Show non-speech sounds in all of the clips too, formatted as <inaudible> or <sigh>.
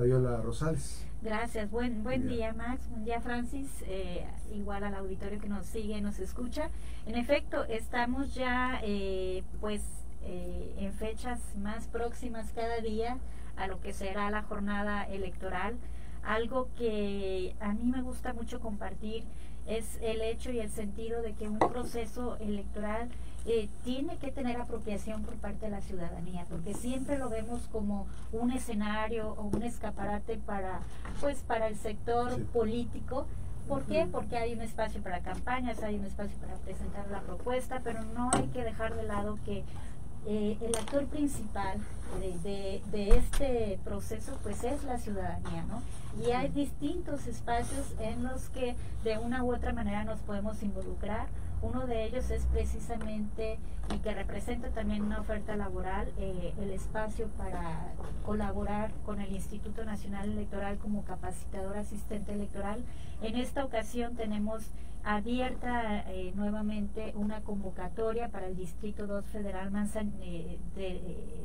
Fabiola Rosales. Gracias, buen, buen día Max, buen día Francis, eh, igual al auditorio que nos sigue, nos escucha. En efecto, estamos ya eh, pues eh, en fechas más próximas cada día a lo que será la jornada electoral. Algo que a mí me gusta mucho compartir es el hecho y el sentido de que un proceso electoral eh, tiene que tener apropiación por parte de la ciudadanía, porque siempre lo vemos como un escenario o un escaparate para, pues, para el sector político. ¿Por qué? Porque hay un espacio para campañas, hay un espacio para presentar la propuesta, pero no hay que dejar de lado que eh, el actor principal de, de, este proceso pues es la ciudadanía, ¿no? Y hay distintos espacios en los que de una u otra manera nos podemos involucrar. Uno de ellos es precisamente, y que representa también una oferta laboral, eh, el espacio para colaborar con el Instituto Nacional Electoral como capacitador asistente electoral. En esta ocasión tenemos abierta eh, nuevamente una convocatoria para el Distrito 2 Federal Manzan, eh, de,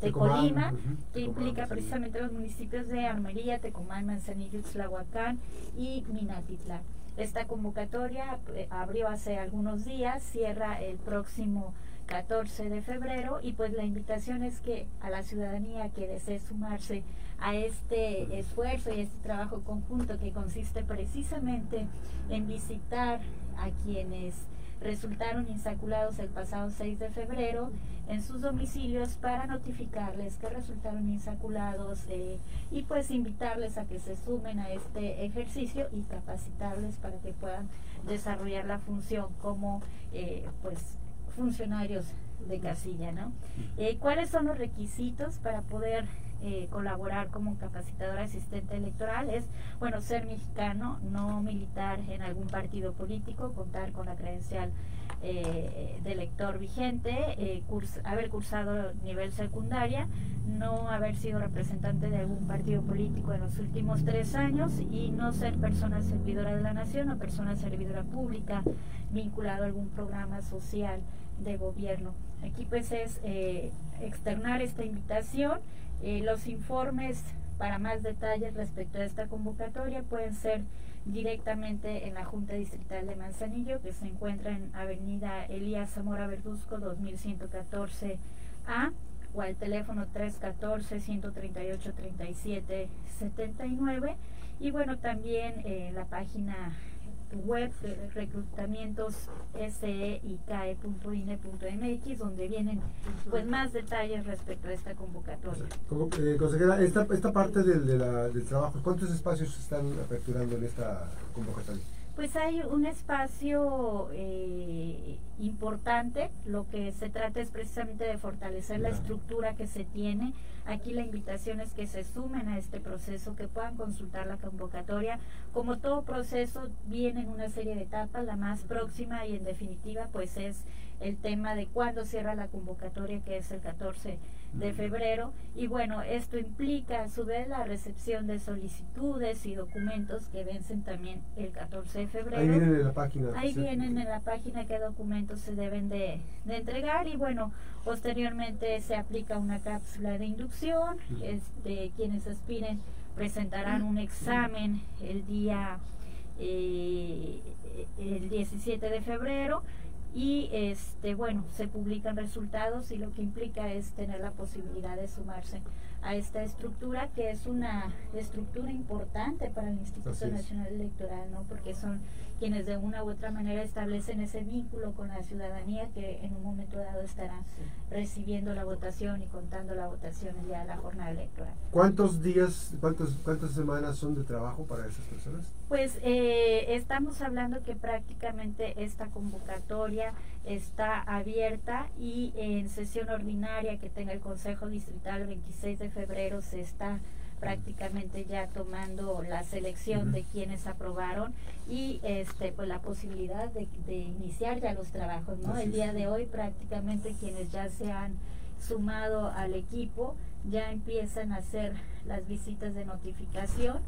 de Colima, que implica precisamente los municipios de Armería, Tecomán, Manzanillo, Tlahuacán y Minatitlán. Esta convocatoria eh, abrió hace algunos días, cierra el próximo 14 de febrero y pues la invitación es que a la ciudadanía que desee sumarse a este esfuerzo y este trabajo conjunto que consiste precisamente en visitar a quienes resultaron insaculados el pasado 6 de febrero en sus domicilios para notificarles que resultaron insaculados eh, y pues invitarles a que se sumen a este ejercicio y capacitarles para que puedan desarrollar la función como eh, pues funcionarios de casilla, ¿no? Eh, ¿Cuáles son los requisitos para poder eh, colaborar como capacitador asistente electoral? Es, bueno, ser mexicano, no militar en algún partido político, contar con la credencial eh, de elector vigente, haber cursado nivel secundaria, no haber sido representante de algún partido político en los últimos tres años y no ser persona servidora de la nación o persona servidora pública vinculado a algún programa social de gobierno. Aquí pues es eh, externar esta invitación. Eh, los informes para más detalles respecto a esta convocatoria pueden ser directamente en la Junta Distrital de Manzanillo, que se encuentra en Avenida Elías Zamora Verduzco 2114A o al teléfono 314-138-3779 y bueno también eh, la página web de reclutamientos SEICAE.INE.mx donde vienen pues más detalles respecto a esta convocatoria. Eh, consejera, esta, esta parte del, de la, del trabajo, ¿cuántos espacios se están aperturando en esta convocatoria? Pues hay un espacio eh, importante, lo que se trata es precisamente de fortalecer la estructura que se tiene. Aquí la invitación es que se sumen a este proceso, que puedan consultar la convocatoria. Como todo proceso, viene en una serie de etapas, la más próxima y en definitiva pues es el tema de cuándo cierra la convocatoria, que es el 14 de febrero. Y bueno, esto implica a su vez la recepción de solicitudes y documentos que vencen también el 14 de febrero. Ahí vienen en la página. Ahí vienen en la página qué documentos se deben de, entregar y bueno, posteriormente se aplica una cápsula de inducción. Este, quienes aspiren presentarán un examen el día eh, el 17 de febrero y este bueno se publican resultados y lo que implica es tener la posibilidad de sumarse a esta estructura que es una estructura importante para el Instituto Nacional Electoral no porque son quienes de una u otra manera establecen ese vínculo con la ciudadanía que en un momento dado estará recibiendo la votación y contando la votación el día de la jornada electoral. ¿Cuántos días, cuántos, cuántas semanas son de trabajo para esas personas? Pues eh, estamos hablando que prácticamente esta convocatoria está abierta y en sesión ordinaria que tenga el Consejo Distrital el 26 de febrero se está prácticamente ya tomando la selección de quienes aprobaron y este pues la posibilidad de, iniciar ya los trabajos no el día de hoy prácticamente quienes ya se han sumado al equipo ya empiezan a hacer las visitas de notificación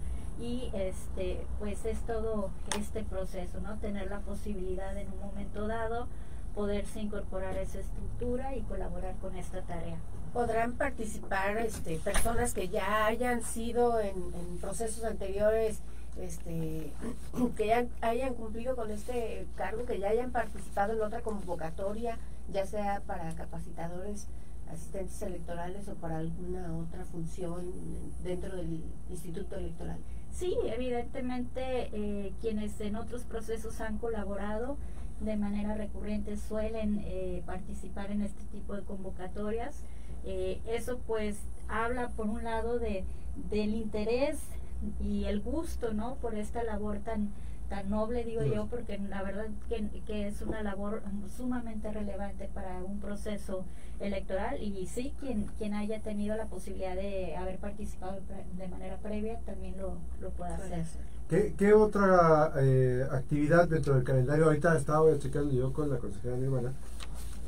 y este pues es todo este proceso no tener la posibilidad en un momento dado poderse incorporar a esa estructura y colaborar con esta tarea podrán participar este, personas que ya hayan sido en, procesos anteriores, este, <clears throat> que ya hayan cumplido con este cargo, que ya hayan participado en otra convocatoria, ya sea para capacitadores, asistentes electorales o para alguna otra función dentro del Instituto Electoral. Sí, evidentemente eh, quienes en otros procesos han colaborado de manera recurrente suelen eh, participar en este tipo de convocatorias. Eh, eso pues habla por un lado de, del interés y el gusto, ¿no? Por esta labor tan, tan noble, digo yo, porque la verdad que, que, es una labor sumamente relevante para un proceso electoral y sí, quien, quien haya tenido la posibilidad de haber participado de manera previa también lo, lo puede hacer. ¿Qué, ¿Qué, otra eh, actividad dentro del calendario? Ahorita estaba checando yo con la consejera mi hermana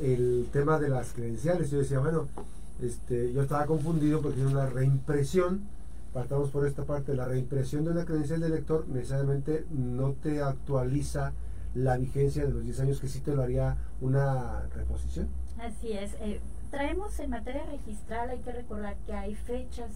el tema de las credenciales. Yo decía, bueno, este, yo estaba confundido porque es una reimpresión. Partamos por esta parte. La reimpresión de una credencial de lector necesariamente no te actualiza la vigencia de los 10 años, que sí te lo haría una reposición. Así es. Eh, traemos en materia registral, hay que recordar que hay fechas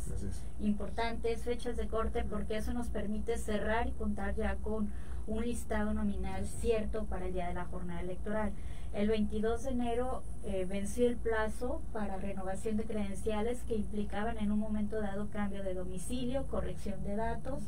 importantes, fechas de corte, porque eso nos permite cerrar y contar ya con un listado nominal cierto para el día de la jornada electoral. El 22 de enero eh, venció el plazo para renovación de credenciales que implicaban en un momento dado cambio de domicilio, corrección de datos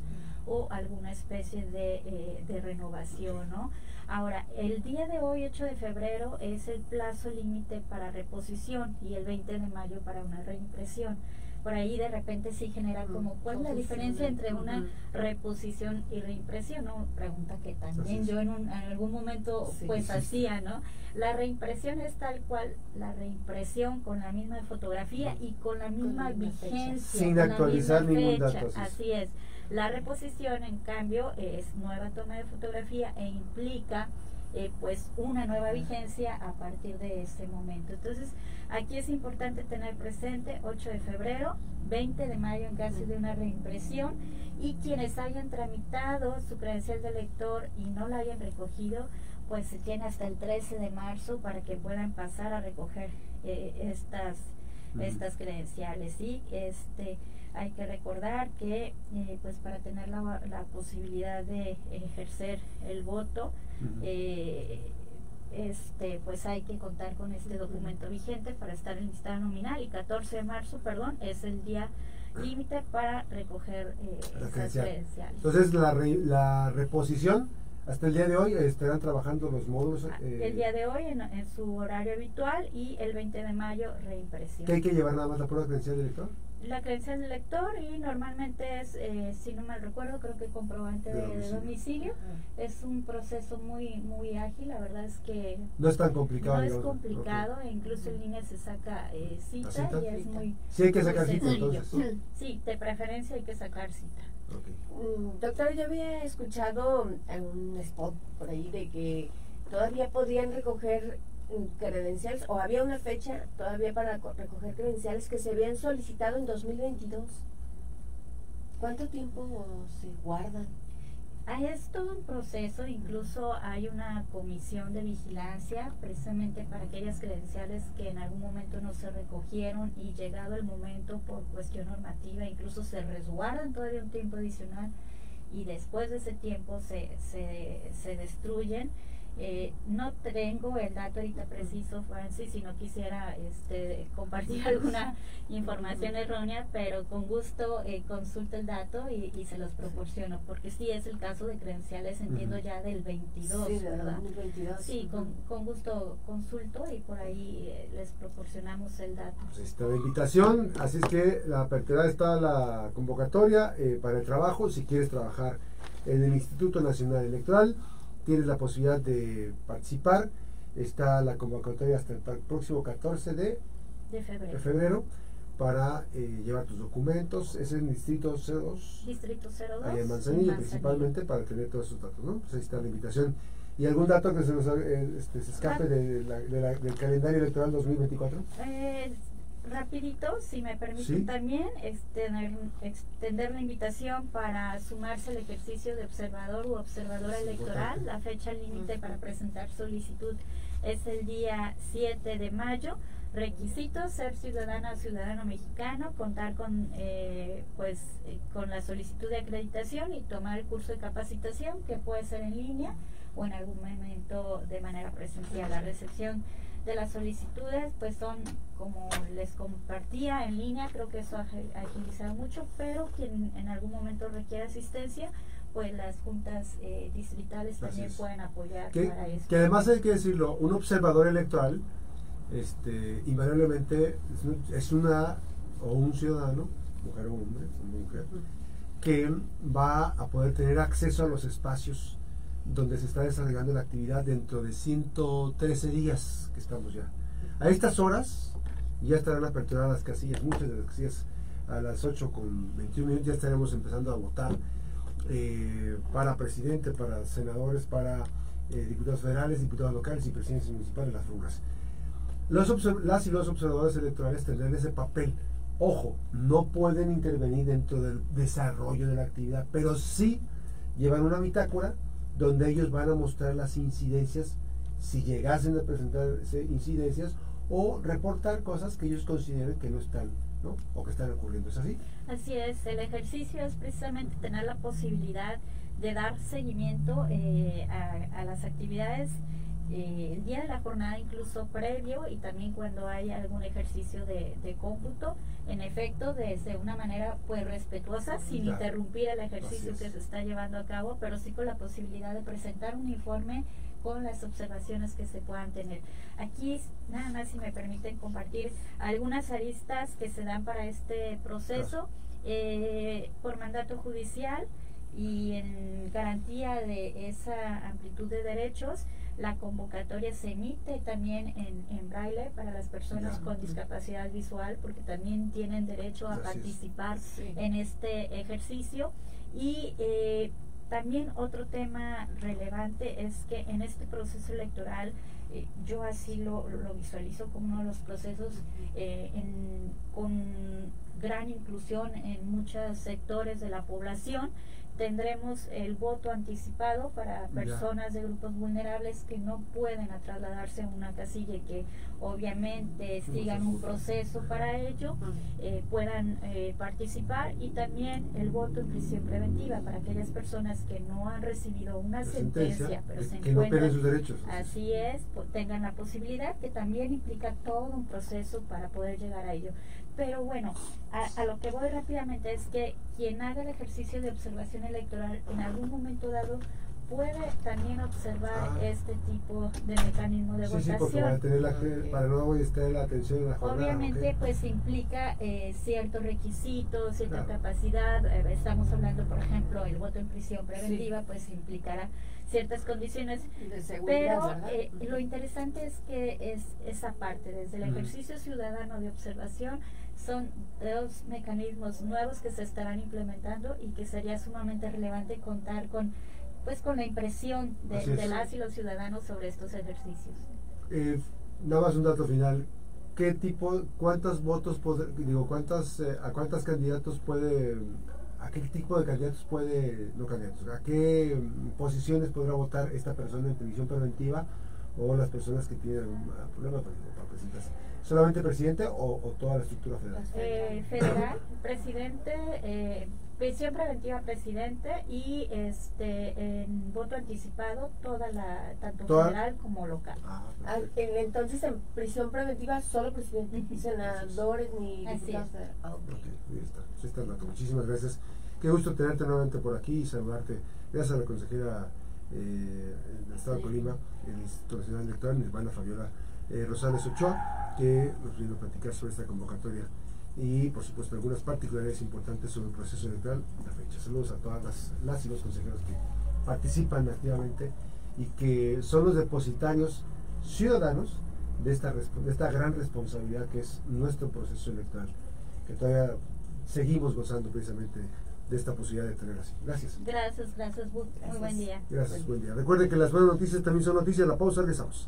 o alguna especie de, eh, de renovación, ¿no? Ahora, el día de hoy, 8 de febrero, es el plazo límite para reposición y el 20 de mayo para una reimpresión por ahí de repente sí genera como cuál es la diferencia entre una reposición y reimpresión, ¿no? Pregunta que también yo en, un, en, algún momento pues hacía, ¿no? La reimpresión es tal cual la reimpresión con la misma fotografía y con la misma vigencia. Sin actualizar ningún dato. Así es. La reposición, en cambio, es nueva toma de fotografía e implica eh, pues una nueva vigencia a partir de ese momento. Entonces, aquí es importante tener presente 8 de febrero, 20 de mayo en caso de una reimpresión y quienes hayan tramitado su credencial de lector y no la hayan recogido, pues se tiene hasta el 13 de marzo para que puedan pasar a recoger eh, estas, estas credenciales. Y este hay que recordar que eh, pues para tener la, la, posibilidad de ejercer el voto eh, este pues hay que contar con este documento vigente para estar en lista nominal y 14 de marzo perdón es el día límite para recoger eh, credenciales entonces la, la reposición hasta el día de hoy estarán trabajando los módulos. Ah, el eh, día de hoy en, su horario habitual y el 20 de mayo reimpresión. ¿Qué hay que llevar nada más la prueba credencial del lector? La credencial del lector y normalmente es, eh, si no mal recuerdo, creo que comprobante de, domicilio. Es un proceso muy muy ágil, la verdad es que... No es tan complicado. No es complicado, e incluso en línea se saca eh, cita, y es muy... Sí hay que sacar cita entonces. Sí, de preferencia hay que sacar cita. Mm, doctor, yo había escuchado en un spot por ahí de que todavía podían recoger credenciales o había una fecha todavía para recoger credenciales que se habían solicitado en 2022. ¿Cuánto tiempo se guardan? Es todo un proceso, incluso hay una comisión de vigilancia precisamente para aquellas credenciales que en algún momento no se recogieron y llegado el momento por cuestión normativa incluso se resguardan todavía un tiempo adicional y después de ese tiempo se, se, se destruyen eh, no tengo el dato ahorita preciso, Francis, si no quisiera este, <laughs> compartir alguna información errónea, pero con gusto eh, consulto el dato y, se los proporciono, porque sí es el caso de credenciales, entiendo ya del 22, sí, ¿verdad? Sí, con, con, gusto consulto y por ahí eh, les proporcionamos el dato. Pues está la invitación, así es que la apertura está la convocatoria para el trabajo, si quieres trabajar en el Instituto Nacional Electoral tienes la posibilidad de participar. Está la convocatoria hasta el próximo 14 de, febrero. para eh, llevar tus documentos. Es en Distrito 02. Distrito 02. Ahí en Manzanillo, principalmente para tener todos esos datos. ¿no? Pues ahí está la invitación. ¿Y algún dato que se nos eh, este, se escape ah. de del calendario electoral 2024? Eh, rapidito, si me permiten también, extender, extender la invitación para sumarse al ejercicio de observador u observadora electoral. La fecha límite para presentar solicitud es el día 7 de mayo. requisitos ser ciudadana o ciudadano mexicano contar con eh, pues eh, con la solicitud de acreditación y tomar el curso de capacitación que puede ser en línea o en algún momento de manera presencial la recepción de las solicitudes pues son como les compartía en línea creo que eso ha agilizado mucho pero quien en algún momento requiere asistencia pues las juntas eh, distritales también pueden apoyar para eso. Que además hay que decirlo, un observador electoral, este, invariablemente es una o un ciudadano, mujer o hombre, mujer, que va a poder tener acceso a los espacios donde se está desarrollando la actividad dentro de 113 días que estamos ya. A estas horas ya estarán aperturadas las casillas, muchas de las casillas a las 8 con 21 minutos ya estaremos empezando a votar eh, para presidente, para senadores, para eh, diputados federales, diputados locales y presidentes municipales, las figuras. Los las y los observadores electorales tendrán ese papel. Ojo, no pueden intervenir dentro del desarrollo de la actividad, pero sí llevan una bitácora donde ellos van a mostrar las incidencias, si llegasen a presentar incidencias, o reportar cosas que ellos consideren que no están ¿no? o que están ocurriendo. ¿Es así? Así es, el ejercicio es precisamente tener la posibilidad de dar seguimiento eh, a, las actividades eh, el día de la jornada incluso previo y también cuando hay algún ejercicio de, cómputo, en efecto desde una manera pues respetuosa, sin interrumpir el ejercicio que se está llevando a cabo, pero sí con la posibilidad de presentar un informe con las observaciones que se puedan tener. Aquí, nada más si me permiten compartir algunas aristas que se dan para este proceso eh, por mandato judicial y en garantía de esa amplitud de derechos. La convocatoria se emite también en, en braille para las personas con discapacidad visual porque también tienen derecho a participar en este ejercicio. Y eh, también otro tema relevante es que en este proceso electoral eh, yo así lo, visualizo como uno de los procesos eh, con gran inclusión en muchos sectores de la población tendremos el voto anticipado para personas de grupos vulnerables que no pueden trasladarse a una casilla y que obviamente sigan un proceso para ello, eh, puedan eh, participar y también el voto en prisión preventiva para aquellas personas que no han recibido una sentencia, pero se encuentran, sus derechos. Así es, tengan la posibilidad que también implica todo un proceso para poder llegar a ello. Pero bueno, a, lo que voy rápidamente es que quien haga el ejercicio de observación electoral en algún momento dado puede también observar ah. este tipo de mecanismo de votación. Sí, para, tener la, para no estar la atención en la jornada. Obviamente, pues implica eh, ciertos requisitos, cierta capacidad. Eh, estamos hablando, por ejemplo, el voto en prisión preventiva, pues implicará ciertas condiciones. De seguridad, pero eh, lo interesante es que es esa parte, desde el ejercicio ciudadano de observación son dos mecanismos nuevos que se estarán implementando y que sería sumamente relevante contar con pues con la impresión de, las y los ciudadanos sobre estos ejercicios. Eh, nada más un dato final. ¿Qué tipo, cuántos votos, digo, cuántas, eh, a cuántos candidatos puede, a qué tipo de candidatos puede, no candidatos, a qué posiciones podrá votar esta persona en televisión preventiva o las personas que tienen un problema para presentarse? ¿Solamente presidente o, toda la estructura federal? Eh, federal, presidente, eh, prisión preventiva presidente y este en voto anticipado toda la tanto federal como local. Ah, ah entonces en prisión preventiva solo presidente, ni senadores ni diputados ah, está. Muchísimas gracias. Qué gusto tenerte nuevamente por aquí y saludarte. Gracias a la consejera eh, del Estado de Colima, el Instituto Nacional Electoral, Nirvana Fabiola eh, Rosales Ochoa, que nos vino a platicar sobre esta convocatoria y, por supuesto, algunas particularidades importantes sobre el proceso electoral la fecha. Saludos a todas las, las y los consejeros que participan activamente y que son los depositarios ciudadanos de esta, de esta gran responsabilidad que es nuestro proceso electoral, que todavía seguimos gozando precisamente de esta posibilidad de tener así. Gracias. Gracias, gracias. Muy buen día. Gracias, buen día. Recuerden que las buenas noticias también son noticias. La pausa, regresamos.